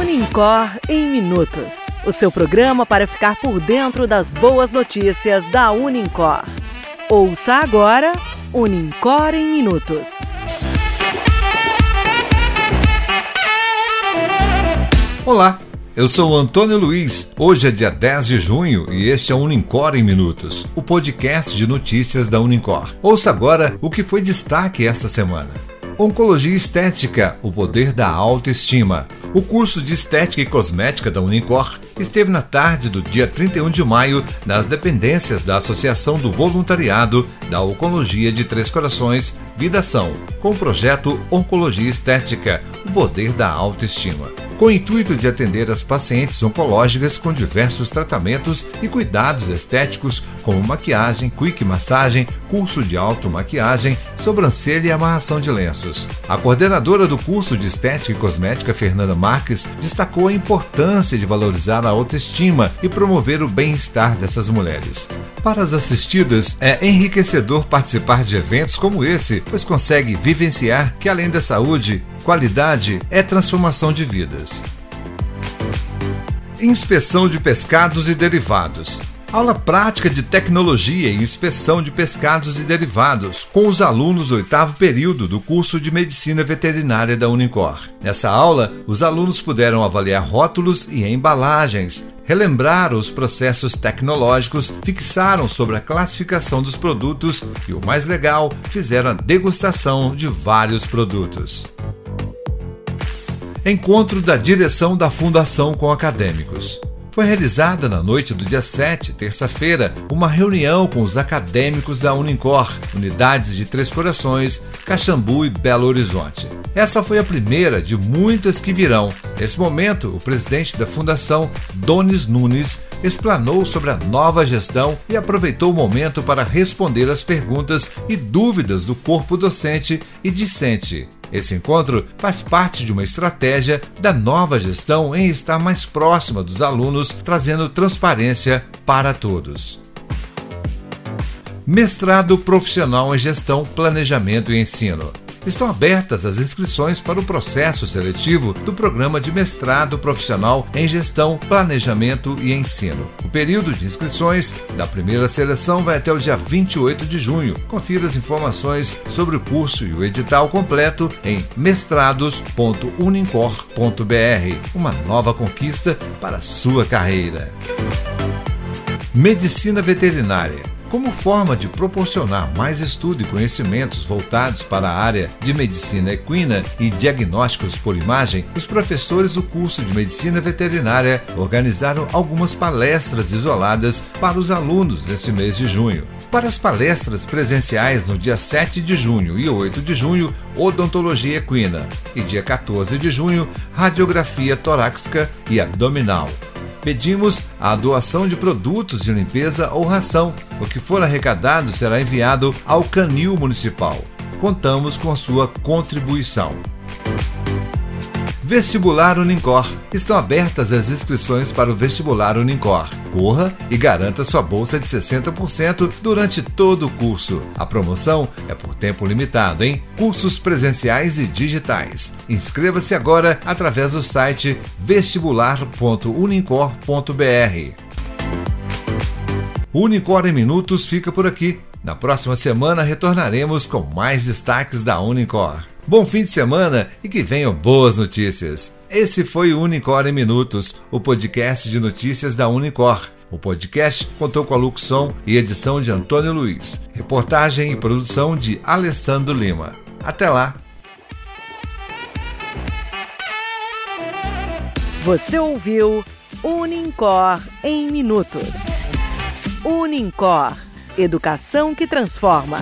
Unicor em Minutos o seu programa para ficar por dentro das boas notícias da Unicor. Ouça agora Unicor em Minutos. Olá, eu sou Antônio Luiz. Hoje é dia 10 de junho e este é o Unicor em Minutos, o podcast de notícias da Unicor. Ouça agora o que foi destaque esta semana. Oncologia Estética, o poder da autoestima. O curso de Estética e Cosmética da Unicor esteve na tarde do dia 31 de maio nas dependências da Associação do Voluntariado da Oncologia de Três Corações, Vidação, com o projeto Oncologia Estética, o poder da autoestima com o intuito de atender as pacientes oncológicas com diversos tratamentos e cuidados estéticos, como maquiagem, quick massagem, curso de automaquiagem, sobrancelha e amarração de lenços. A coordenadora do curso de Estética e Cosmética, Fernanda Marques, destacou a importância de valorizar a autoestima e promover o bem-estar dessas mulheres. Para as assistidas, é enriquecedor participar de eventos como esse, pois consegue vivenciar que, além da saúde, qualidade é transformação de vidas. Inspeção de pescados e derivados. Aula prática de tecnologia e inspeção de pescados e derivados com os alunos do oitavo período do curso de Medicina Veterinária da Unicor. Nessa aula, os alunos puderam avaliar rótulos e embalagens, relembrar os processos tecnológicos, fixaram sobre a classificação dos produtos e, o mais legal, fizeram a degustação de vários produtos. Encontro da direção da Fundação com acadêmicos. Foi realizada na noite do dia 7, terça-feira, uma reunião com os acadêmicos da Unicor, unidades de Três Corações, Caxambu e Belo Horizonte. Essa foi a primeira de muitas que virão. Nesse momento, o presidente da fundação, Donis Nunes, explanou sobre a nova gestão e aproveitou o momento para responder às perguntas e dúvidas do corpo docente e discente. Esse encontro faz parte de uma estratégia da nova gestão em estar mais próxima dos alunos, trazendo transparência para todos. Mestrado Profissional em Gestão, Planejamento e Ensino estão abertas as inscrições para o processo seletivo do programa de mestrado profissional em gestão, planejamento e ensino. O período de inscrições da primeira seleção vai até o dia 28 de junho. Confira as informações sobre o curso e o edital completo em mestrados.unincor.br. Uma nova conquista para a sua carreira. Medicina Veterinária como forma de proporcionar mais estudo e conhecimentos voltados para a área de medicina equina e diagnósticos por imagem, os professores do curso de medicina veterinária organizaram algumas palestras isoladas para os alunos nesse mês de junho. Para as palestras presenciais no dia 7 de junho e 8 de junho, odontologia equina, e dia 14 de junho, radiografia torácica e abdominal pedimos a doação de produtos de limpeza ou ração. O que for arrecadado será enviado ao Canil Municipal. Contamos com sua contribuição. Vestibular Unicor. Estão abertas as inscrições para o Vestibular Unicor. Corra e garanta sua bolsa de 60% durante todo o curso. A promoção é por tempo limitado, hein? Cursos presenciais e digitais. Inscreva-se agora através do site vestibular.unicor.br. Unicor em Minutos fica por aqui. Na próxima semana retornaremos com mais destaques da Unicor. Bom fim de semana e que venham boas notícias. Esse foi o Unicor em Minutos, o podcast de notícias da Unicor. O podcast contou com a locução e edição de Antônio Luiz, reportagem e produção de Alessandro Lima. Até lá! Você ouviu Unicor em Minutos. Unicor Educação que transforma.